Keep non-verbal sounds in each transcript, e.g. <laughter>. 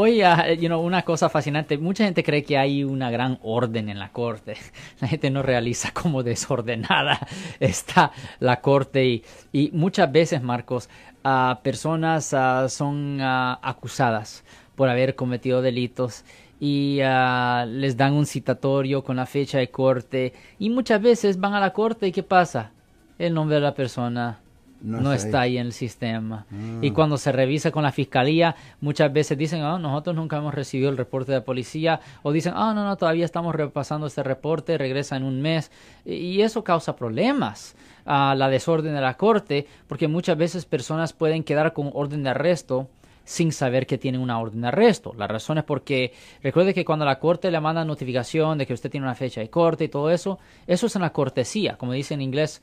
hoy, uh, you know, una cosa fascinante, mucha gente cree que hay una gran orden en la corte. <laughs> La gente no realiza cómo desordenada <laughs> está la corte y, muchas veces, Marcos, uh, personas uh, son acusadas por haber cometido delitos y les dan un citatorio con la fecha de corte y muchas veces van a la corte y ¿qué pasa? El nombre de la persona no, está, ahí. en el sistema. Ah. Y cuando se revisa con la fiscalía, muchas veces dicen, oh, nosotros nunca hemos recibido el reporte de la policía, o dicen, ah, no, no, todavía estamos repasando este reporte, regresa en un mes. Y eso causa problemas a la desorden de la corte, porque muchas veces personas pueden quedar con orden de arresto sin saber que tienen una orden de arresto. La razón es porque recuerde que cuando la corte le manda notificación de que usted tiene una fecha de corte y todo eso, eso es una cortesía, como dice en inglés,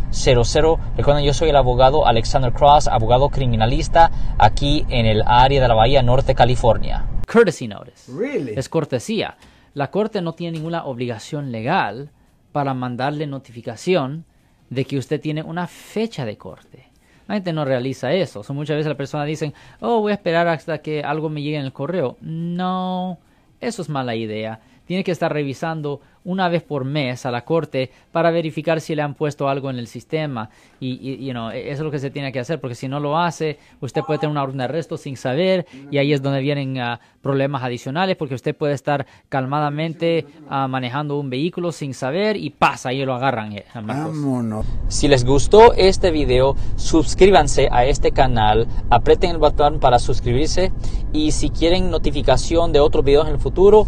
1-800-530-1800. Recuerden, yo soy el abogado Alexander Cross, abogado criminalista aquí en el área de la Bahía Norte, California. Courtesy notice. Es cortesía. La corte no tiene ninguna obligación legal para mandarle notificación de que usted tiene una fecha de corte. La gente no realiza eso. muchas veces las personas dicen, oh, voy a esperar hasta que algo me llegue en el correo. No, eso es mala idea. Tiene que estar revisando una vez por mes a la corte para verificar si le han puesto algo en el sistema. Y, you know, eso es lo que se tiene que hacer, porque si no lo hace, usted puede tener una orden de arresto sin saber y ahí es donde vienen uh, problemas adicionales, porque usted puede estar calmadamente uh, manejando un vehículo sin saber y pasa y lo agarran. Eh, si les gustó este video, suscríbanse a este canal, aprieten el botón para suscribirse y si quieren notificación de otros videos en el futuro,